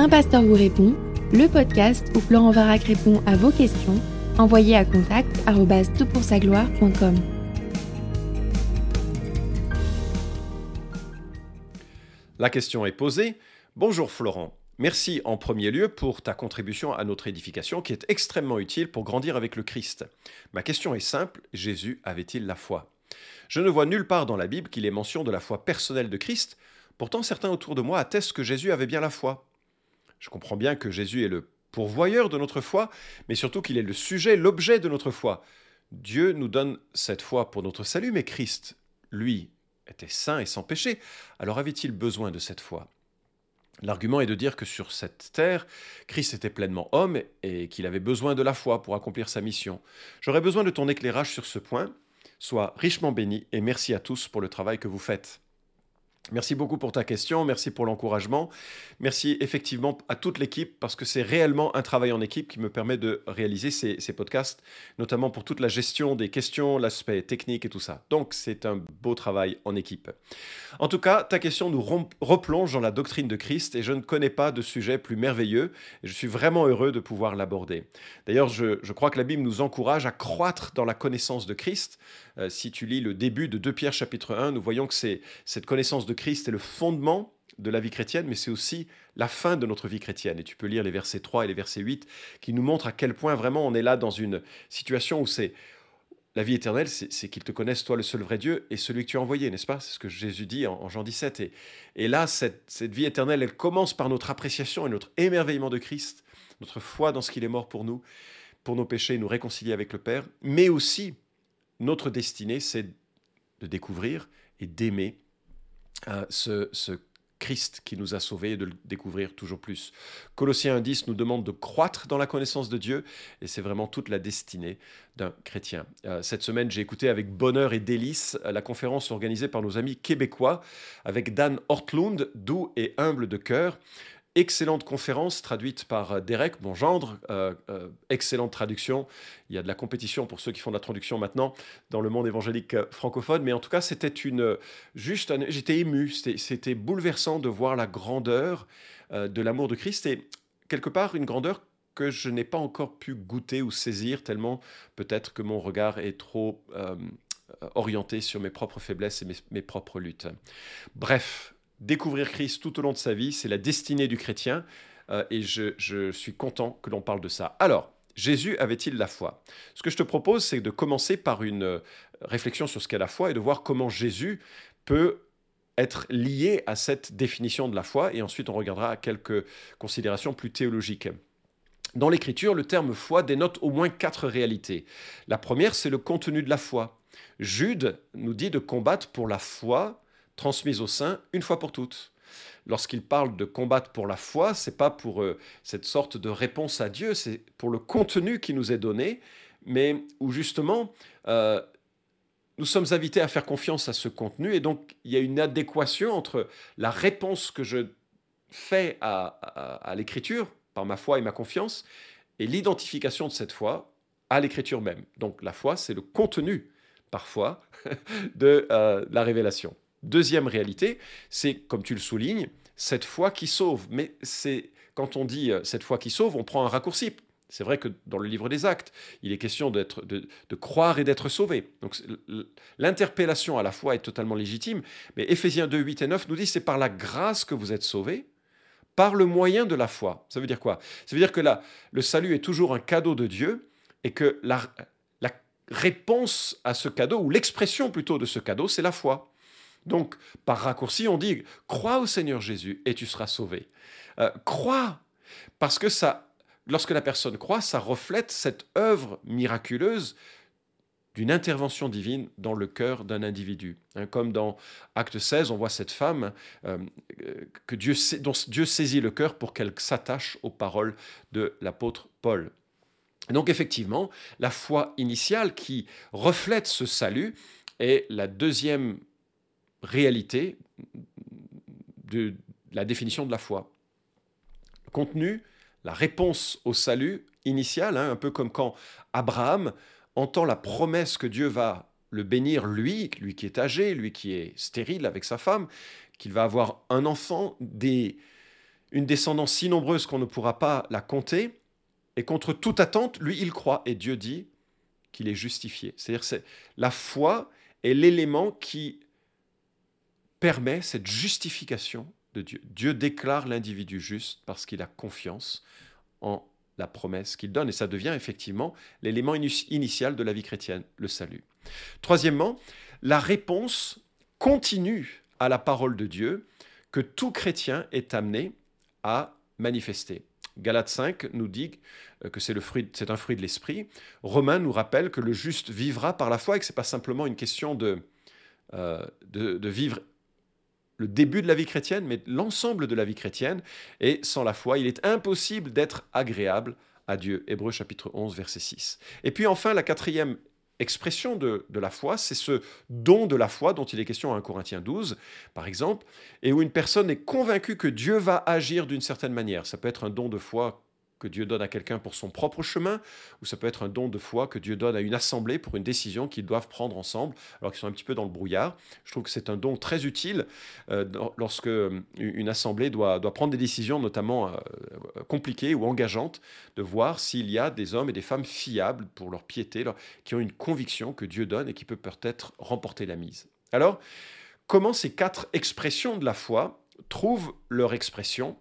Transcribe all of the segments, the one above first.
Un pasteur vous répond, le podcast où Florent Varac répond à vos questions, envoyez à contact gloire.com La question est posée. Bonjour Florent. Merci en premier lieu pour ta contribution à notre édification qui est extrêmement utile pour grandir avec le Christ. Ma question est simple, Jésus avait-il la foi? Je ne vois nulle part dans la Bible qu'il est mention de la foi personnelle de Christ, pourtant certains autour de moi attestent que Jésus avait bien la foi. Je comprends bien que Jésus est le pourvoyeur de notre foi, mais surtout qu'il est le sujet, l'objet de notre foi. Dieu nous donne cette foi pour notre salut, mais Christ, lui, était saint et sans péché, alors avait-il besoin de cette foi? L'argument est de dire que sur cette terre, Christ était pleinement homme et qu'il avait besoin de la foi pour accomplir sa mission. J'aurais besoin de ton éclairage sur ce point. Sois richement béni et merci à tous pour le travail que vous faites. Merci beaucoup pour ta question, merci pour l'encouragement, merci effectivement à toute l'équipe parce que c'est réellement un travail en équipe qui me permet de réaliser ces, podcasts, notamment pour toute la gestion des questions, l'aspect technique et tout ça. Donc c'est un beau travail en équipe. En tout cas, ta question nous replonge dans la doctrine de Christ et je ne connais pas de sujet plus merveilleux et je suis vraiment heureux de pouvoir l'aborder. D'ailleurs, je, je crois que la Bible nous encourage à croître dans la connaissance de Christ. Euh, si tu lis le début de 2 Pierre chapitre 1, nous voyons que c'est cette connaissance de Christ est le fondement de la vie chrétienne, mais c'est aussi la fin de notre vie chrétienne. Et tu peux lire les versets 3 et les versets 8 qui nous montrent à quel point vraiment on est là dans une situation où c'est la vie éternelle, c'est qu'ils te connaissent, toi le seul vrai Dieu, et celui que tu as envoyé, n'est-ce pas? C'est ce que Jésus dit en, Jean 17. Et, et là, cette, cette, vie éternelle, elle commence par notre appréciation et notre émerveillement de Christ, notre foi dans ce qu'il est mort pour nous, pour nos péchés, nous réconcilier avec le Père, mais aussi notre destinée, c'est de découvrir et d'aimer euh, ce, Christ qui nous a sauvés et de le découvrir toujours plus. Colossiens 1.10 nous demande de croître dans la connaissance de Dieu et c'est vraiment toute la destinée d'un chrétien. Euh, cette semaine, j'ai écouté avec bonheur et délice euh, la conférence organisée par nos amis québécois avec Dan Hortlund, doux et humble de cœur. Excellente conférence traduite par euh, Derek, gendre. Euh, euh, excellente traduction. Il y a de la compétition pour ceux qui font de la traduction maintenant dans le monde évangélique francophone. Mais en tout cas, c'était une. Juste. J'étais ému. C'était bouleversant de voir la grandeur de l'amour de Christ et quelque part une grandeur que je n'ai pas encore pu goûter ou saisir, tellement peut-être que mon regard est trop orienté sur mes propres faiblesses et mes propres luttes. Bref, découvrir Christ tout au long de sa vie, c'est la destinée du chrétien, euh, et je, suis content que l'on parle de ça. Alors, Jésus avait-il la foi? Ce que je te propose, c'est de commencer par une euh, réflexion sur ce qu'est la foi et de voir comment Jésus peut être lié à cette définition de la foi, et ensuite on regardera quelques considérations plus théologiques. Dans l'Écriture, le terme foi dénote au moins quatre réalités. La première, c'est le contenu de la foi. Jude nous dit de combattre pour la foi transmise au sein une fois pour toutes. Lorsqu'il parle de combattre pour la foi, c'est pas pour euh, cette sorte de réponse à Dieu, c'est pour le contenu qui nous est donné, mais où justement euh, nous sommes invités à faire confiance à ce contenu, et donc il y a une adéquation entre la réponse que je fais à, à l'écriture par ma foi et ma confiance, et l'identification de cette foi à l'écriture même. Donc la foi, c'est le contenu parfois de euh, la révélation. Deuxième réalité, c'est, comme tu le soulignes, cette foi qui sauve. Mais c'est quand on dit euh, cette foi qui sauve, on prend un raccourci. C'est vrai que dans le livre des actes, il est question d'être, de, croire et d'être sauvé. Donc l'interpellation à la foi est totalement légitime, mais Éphésiens 2, 8 et 9 nous dit c'est par la grâce que vous êtes sauvés, par le moyen de la foi. Ça veut dire quoi? Ça veut dire que là, le salut est toujours un cadeau de Dieu et que la, la réponse à ce cadeau, ou l'expression plutôt de ce cadeau, c'est la foi. Donc, par raccourci, on dit crois au Seigneur Jésus et tu seras sauvé. Euh, crois, parce que ça, lorsque la personne croit, ça reflète cette œuvre miraculeuse d'une intervention divine dans le cœur d'un individu. Hein, comme dans Acte 16, on voit cette femme euh, que Dieu, dont Dieu saisit le cœur pour qu'elle s'attache aux paroles de l'apôtre Paul. Donc effectivement, la foi initiale qui reflète ce salut est la deuxième réalité de la définition de la foi. Contenu, la réponse au salut initial, hein, un peu comme quand Abraham entend la promesse que Dieu va le bénir, lui, lui qui est âgé, lui qui est stérile avec sa femme, qu'il va avoir un enfant, des, une descendance si nombreuse qu'on ne pourra pas la compter, et contre toute attente, lui, il croit, et Dieu dit qu'il est justifié. C'est-à-dire c'est la foi est l'élément qui permet cette justification de Dieu. Dieu déclare l'individu juste parce qu'il a confiance en la promesse qu'il donne, et ça devient effectivement l'élément initial de la vie chrétienne, le salut. Troisièmement, la réponse continue à la parole de Dieu que tout chrétien est amené à manifester. Galates 5 nous dit que c'est, fruit, un fruit de l'esprit. Romains nous rappelle que le juste vivra par la foi et que ce n'est pas simplement une question de, euh, de, de, vivre le début de la vie chrétienne, mais l'ensemble de la vie chrétienne. Et sans la foi, il est impossible d'être agréable à Dieu. Hébreu chapitre 11, verset 6. Et puis enfin, la quatrième expression de, de la foi, c'est ce don de la foi dont il est question à 1 Corinthiens 12, par exemple, et où une personne est convaincue que Dieu va agir d'une certaine manière. Ça peut être un don de foi que Dieu donne à quelqu'un pour son propre chemin, ou ça peut être un don de foi que Dieu donne à une assemblée pour une décision qu'ils doivent prendre ensemble, alors qu'ils sont un petit peu dans le brouillard. Je trouve que c'est un don très utile euh, lorsque euh, une assemblée doit, doit, prendre des décisions, notamment euh, compliquées ou engageantes, de voir s'il y a des hommes et des femmes fiables pour leur piété, qui ont une conviction que Dieu donne et qui peut peut-être remporter la mise. Alors, comment ces quatre expressions de la foi trouvent leur expression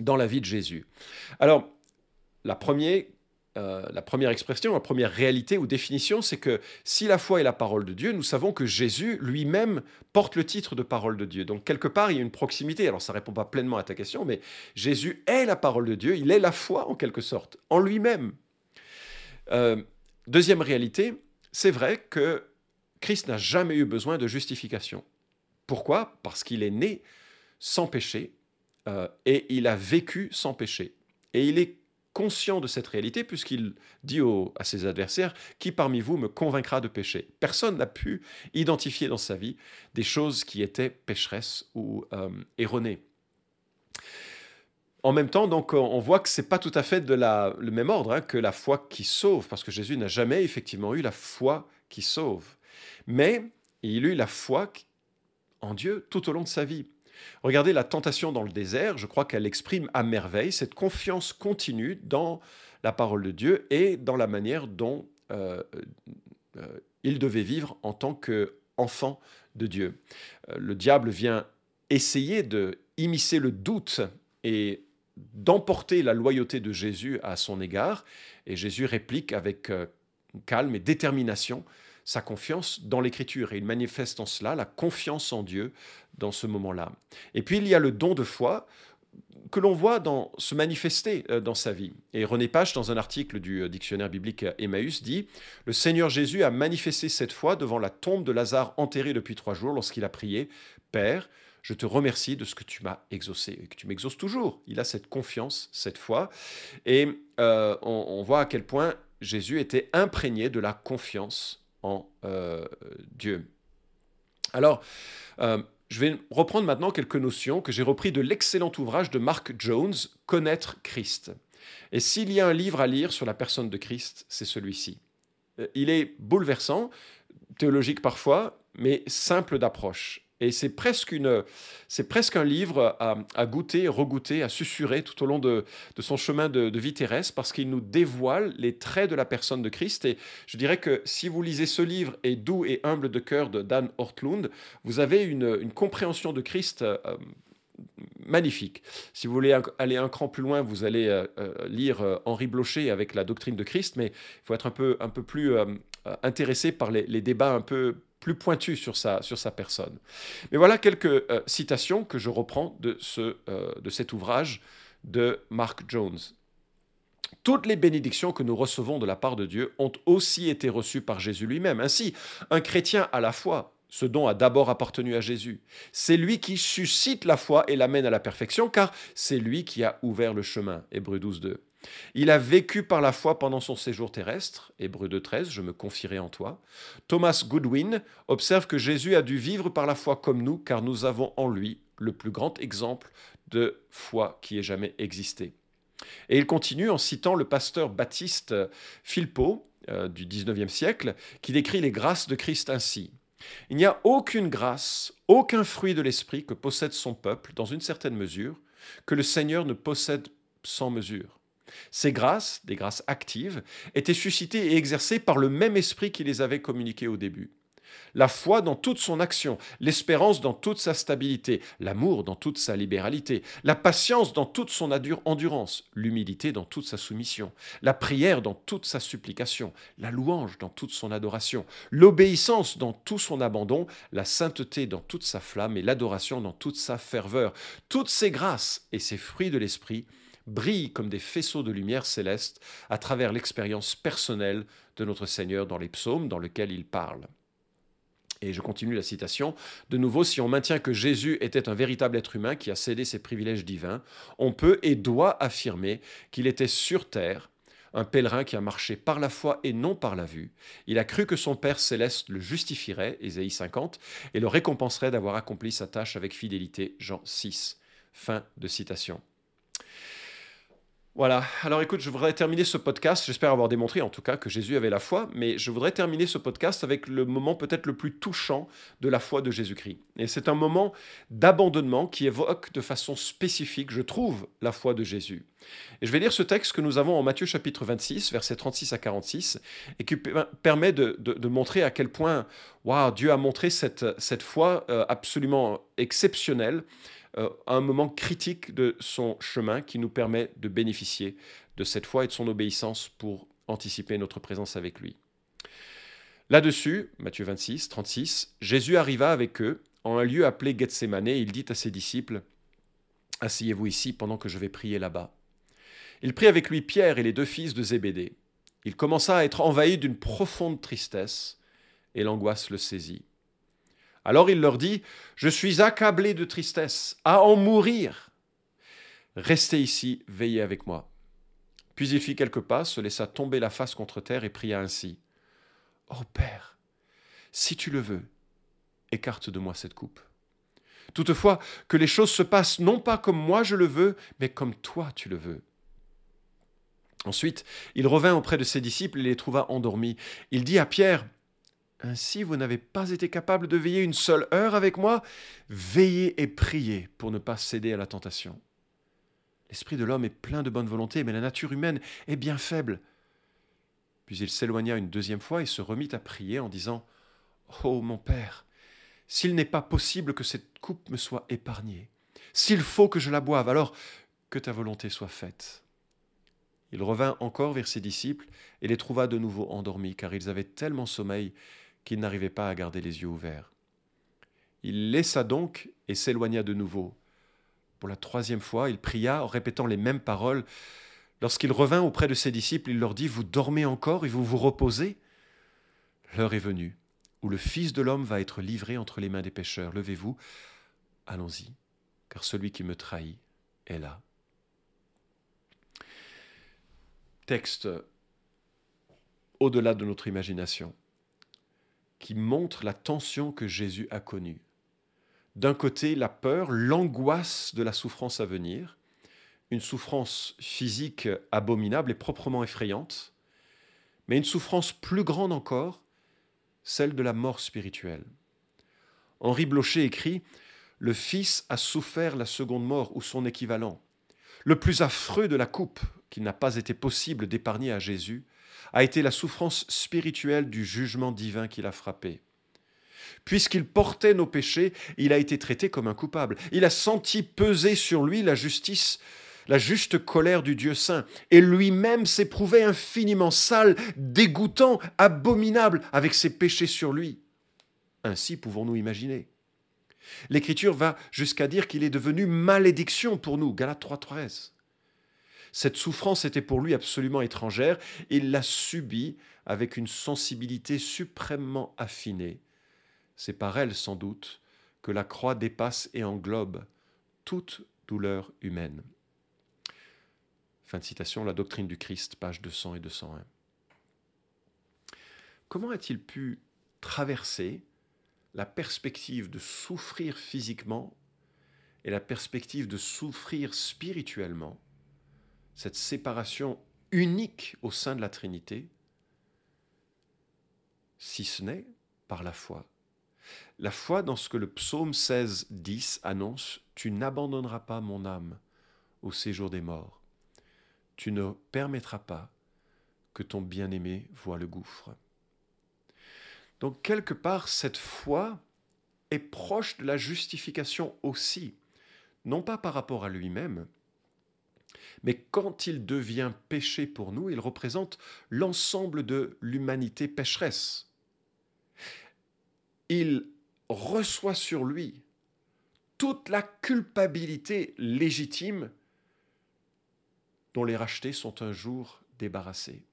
dans la vie de Jésus. Alors, la première, euh, la première expression, la première réalité ou définition, c'est que si la foi est la parole de Dieu, nous savons que Jésus lui-même porte le titre de parole de Dieu. Donc quelque part, il y a une proximité. Alors ça ne répond pas pleinement à ta question, mais Jésus est la parole de Dieu, il est la foi en quelque sorte, en lui-même. Euh, deuxième réalité, c'est vrai que Christ n'a jamais eu besoin de justification. Pourquoi? Parce qu'il est né sans péché, euh, et il a vécu sans péché. Et il est conscient de cette réalité puisqu'il dit à ses adversaires, Qui parmi vous me convaincra de péché Personne n'a pu identifier dans sa vie des choses qui étaient pécheresses ou euh, erronées. En même temps, donc, on voit que c'est pas tout à fait de la, le même ordre hein, que la foi qui sauve, parce que Jésus n'a jamais effectivement eu la foi qui sauve. Mais il a eu la foi en Dieu tout au long de sa vie. Regardez la tentation dans le désert, je crois qu'elle exprime à merveille cette confiance continue dans la parole de Dieu et dans la manière dont euh, euh, il devait vivre en tant qu'enfant de Dieu. Euh, le diable vient essayer de immiscer le doute et d'emporter la loyauté de Jésus à son égard, et Jésus réplique avec calme et détermination sa confiance dans l'Écriture, et il manifeste en cela la confiance en Dieu dans ce moment-là. Et puis il y a le don de foi que l'on voit dans, se manifester euh, dans sa vie. Et René Pache, dans un article du euh, dictionnaire biblique Emmaüs, dit Le Seigneur Jésus a manifesté cette foi devant la tombe de Lazare enterré depuis trois jours lorsqu'il a prié Père, je te remercie de ce que tu m'as exaucé et que tu m'exauces toujours. Il a cette confiance, cette foi. Et euh, on, voit à quel point Jésus était imprégné de la confiance en Dieu. Alors, je vais reprendre maintenant quelques notions que j'ai repris de l'excellent ouvrage de Mark Jones, Connaître Christ. Et s'il y a un livre à lire sur la personne de Christ, c'est celui-ci. Euh, il est bouleversant, théologique parfois, mais simple d'approche. Et c'est presque, une, c'est presque un livre à, goûter, regoûter, à susurrer tout au long de, son chemin de, vie terrestre, parce qu'il nous dévoile les traits de la personne de Christ. Et je dirais que si vous lisez ce livre, Et doux et humble de cœur de Dan Hortlund, vous avez une, compréhension de Christ euh, magnifique. Si vous voulez aller un cran plus loin, vous allez euh, euh, lire Henri Blocher avec la doctrine de Christ, mais il faut être un peu, un peu plus intéressé par les, débats un peu plus pointu sur sa, sur sa personne. Mais voilà quelques euh, citations que je reprends de, ce, euh, de cet ouvrage de Mark Jones. Toutes les bénédictions que nous recevons de la part de Dieu ont aussi été reçues par Jésus lui-même. Ainsi, un chrétien a la foi, ce don a d'abord appartenu à Jésus. C'est lui qui suscite la foi et l'amène à la perfection, car c'est lui qui a ouvert le chemin. Hébreu 12, 2. Il a vécu par la foi pendant son séjour terrestre, Hébreu 2.13, je me confierai en toi. Thomas Goodwin observe que Jésus a dû vivre par la foi comme nous, car nous avons en lui le plus grand exemple de foi qui ait jamais existé. Et il continue en citant le pasteur baptiste Philpot euh, du 19e siècle, qui décrit les grâces de Christ ainsi. Il n'y a aucune grâce, aucun fruit de l'esprit que possède son peuple, dans une certaine mesure, que le Seigneur ne possède sans mesure. Ces grâces, des grâces actives, étaient suscitées et exercées par le même esprit qui les avait communiquées au début la foi dans toute son action, l'espérance dans toute sa stabilité, l'amour dans toute sa libéralité, la patience dans toute son endurance, l'humilité dans toute sa soumission, la prière dans toute sa supplication, la louange dans toute son adoration, l'obéissance dans tout son abandon, la sainteté dans toute sa flamme et l'adoration dans toute sa ferveur. Toutes ces grâces et ces fruits de l'esprit brillent comme des faisceaux de lumière céleste à travers l'expérience personnelle de notre Seigneur dans les psaumes dans lesquels il parle. Et je continue la citation. De nouveau, si on maintient que Jésus était un véritable être humain qui a cédé ses privilèges divins, on peut et doit affirmer qu'il était sur terre, un pèlerin qui a marché par la foi et non par la vue. Il a cru que son Père céleste le justifierait, Ésaïe 50, et le récompenserait d'avoir accompli sa tâche avec fidélité, Jean 6. Fin de citation. Voilà, alors écoute, je voudrais terminer ce podcast, j'espère avoir démontré en tout cas que Jésus avait la foi, mais je voudrais terminer ce podcast avec le moment peut-être le plus touchant de la foi de Jésus-Christ. Et c'est un moment d'abandonnement qui évoque de façon spécifique, je trouve, la foi de Jésus. Et je vais lire ce texte que nous avons en Matthieu chapitre 26, versets 36 à 46, et qui permet de, montrer à quel point wow, Dieu a montré cette, foi euh, absolument exceptionnelle euh, un moment critique de son chemin qui nous permet de bénéficier de cette foi et de son obéissance pour anticiper notre présence avec lui. Là-dessus, Matthieu 26, 36, Jésus arriva avec eux en un lieu appelé Gethsemane et il dit à ses disciples Asseyez-vous ici pendant que je vais prier là-bas. Il prit avec lui Pierre et les deux fils de Zébédée. Il commença à être envahi d'une profonde tristesse et l'angoisse le saisit. Alors il leur dit, Je suis accablé de tristesse, à en mourir. Restez ici, veillez avec moi. Puis il fit quelques pas, se laissa tomber la face contre terre et pria ainsi. oh Père, si tu le veux, écarte de moi cette coupe. Toutefois, que les choses se passent non pas comme moi je le veux, mais comme toi tu le veux. Ensuite, il revint auprès de ses disciples et les trouva endormis. Il dit à Pierre, ainsi, vous n'avez pas été capable de veiller une seule heure avec moi. Veillez et priez pour ne pas céder à la tentation. L'esprit de l'homme est plein de bonne volonté, mais la nature humaine est bien faible. Puis il s'éloigna une deuxième fois et se remit à prier en disant Oh mon Père, s'il n'est pas possible que cette coupe me soit épargnée, s'il faut que je la boive, alors que ta volonté soit faite. Il revint encore vers ses disciples et les trouva de nouveau endormis, car ils avaient tellement sommeil qu'il n'arrivait pas à garder les yeux ouverts. Il laissa donc et s'éloigna de nouveau. Pour la troisième fois, il pria en répétant les mêmes paroles. Lorsqu'il revint auprès de ses disciples, il leur dit, Vous dormez encore et vous vous reposez? L'heure est venue où le Fils de l'homme va être livré entre les mains des pécheurs. Levez-vous, allons-y, car celui qui me trahit est là. Texte au-delà de notre imagination qui montre la tension que Jésus a connue. D'un côté, la peur, l'angoisse de la souffrance à venir, une souffrance physique abominable et proprement effrayante, mais une souffrance plus grande encore, celle de la mort spirituelle. Henri Blocher écrit Le Fils a souffert la seconde mort ou son équivalent. Le plus affreux de la coupe qu'il n'a pas été possible d'épargner à Jésus a été la souffrance spirituelle du jugement divin qui l'a frappé. Puisqu'il portait nos péchés, il a été traité comme un coupable. Il a senti peser sur lui la justice, la juste colère du Dieu saint, et lui-même s'éprouvait infiniment sale, dégoûtant, abominable avec ses péchés sur lui. Ainsi pouvons-nous imaginer. L'Écriture va jusqu'à dire qu'il est devenu malédiction pour nous, Galates 3.13. Cette souffrance était pour lui absolument étrangère. Il l'a subie avec une sensibilité suprêmement affinée. C'est par elle, sans doute, que la croix dépasse et englobe toute douleur humaine. Fin de citation, La doctrine du Christ, page 200 et 201. Comment a-t-il pu traverser la perspective de souffrir physiquement et la perspective de souffrir spirituellement cette séparation unique au sein de la Trinité, si ce n'est par la foi. La foi dans ce que le psaume 16, 10 annonce Tu n'abandonneras pas mon âme, au séjour des morts. Tu ne permettras pas que ton bien-aimé voie le gouffre. Donc quelque part, cette foi est proche de la justification aussi, non pas par rapport à lui-même, mais quand il devient péché pour nous, il représente l'ensemble de l'humanité pécheresse. Il reçoit sur lui toute la culpabilité légitime dont les rachetés sont un jour débarrassés.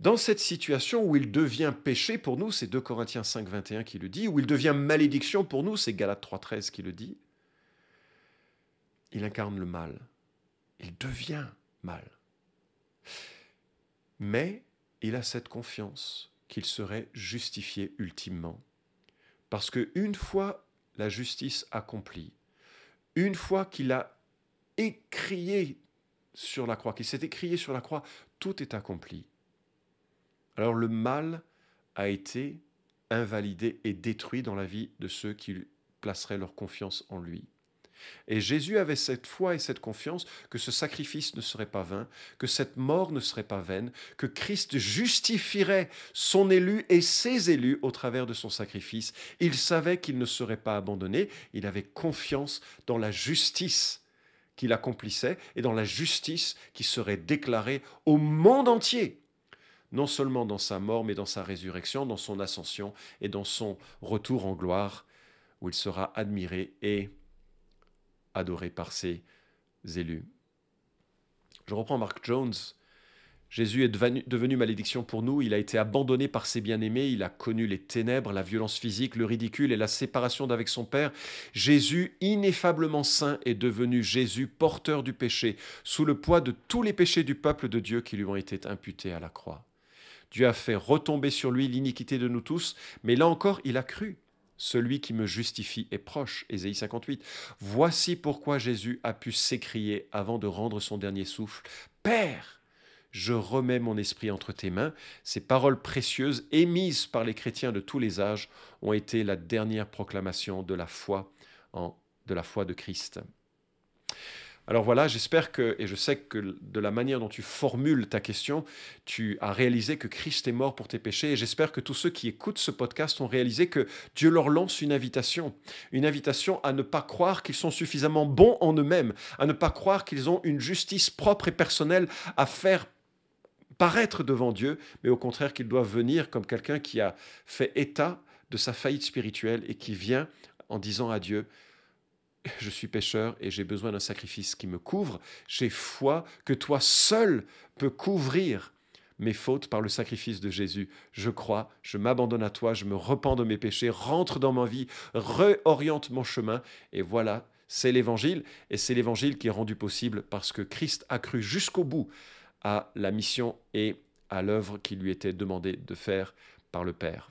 Dans cette situation où il devient péché pour nous, c'est 2 Corinthiens 5, 21 qui le dit, où il devient malédiction pour nous, c'est Galates 3, 13 qui le dit, il incarne le mal. Il devient mal. Mais il a cette confiance qu'il serait justifié ultimement. Parce que une fois la justice accomplie, une fois qu'il a écrié sur la croix, qu'il s'est écrié sur la croix, tout est accompli. Alors le mal a été invalidé et détruit dans la vie de ceux qui placeraient leur confiance en lui. Et Jésus avait cette foi et cette confiance que ce sacrifice ne serait pas vain, que cette mort ne serait pas vaine, que Christ justifierait son élu et ses élus au travers de son sacrifice. Il savait qu'il ne serait pas abandonné, il avait confiance dans la justice qu'il accomplissait et dans la justice qui serait déclarée au monde entier non seulement dans sa mort, mais dans sa résurrection, dans son ascension et dans son retour en gloire, où il sera admiré et adoré par ses élus. Je reprends Mark Jones. Jésus est devenu, malédiction pour nous, il a été abandonné par ses bien-aimés, il a connu les ténèbres, la violence physique, le ridicule et la séparation d'avec son Père. Jésus, ineffablement saint, est devenu Jésus, porteur du péché, sous le poids de tous les péchés du peuple de Dieu qui lui ont été imputés à la croix. Dieu a fait retomber sur lui l'iniquité de nous tous, mais là encore, il a cru. Celui qui me justifie est proche. Ésaïe 58. Voici pourquoi Jésus a pu s'écrier avant de rendre son dernier souffle. Père, je remets mon esprit entre tes mains. Ces paroles précieuses émises par les chrétiens de tous les âges ont été la dernière proclamation de la foi de la foi de Christ. Alors voilà, j'espère que, et je sais que de la manière dont tu formules ta question, tu as réalisé que Christ est mort pour tes péchés, et j'espère que tous ceux qui écoutent ce podcast ont réalisé que Dieu leur lance une invitation, une invitation à ne pas croire qu'ils sont suffisamment bons en eux-mêmes, à ne pas croire qu'ils ont une justice propre et personnelle à faire paraître devant Dieu, mais au contraire qu'ils doivent venir comme quelqu'un qui a fait état de sa faillite spirituelle et qui vient en disant à Dieu, je suis pécheur et j'ai besoin d'un sacrifice qui me couvre. J'ai foi que toi seul peux couvrir mes fautes par le sacrifice de Jésus. Je crois, je m'abandonne à toi, je me repens de mes péchés, rentre dans ma vie, réoriente mon chemin. Et voilà, c'est l'évangile. Et c'est l'évangile qui est rendu possible parce que Christ a cru jusqu'au bout à la mission et à l'œuvre qui lui était demandée de faire par le Père.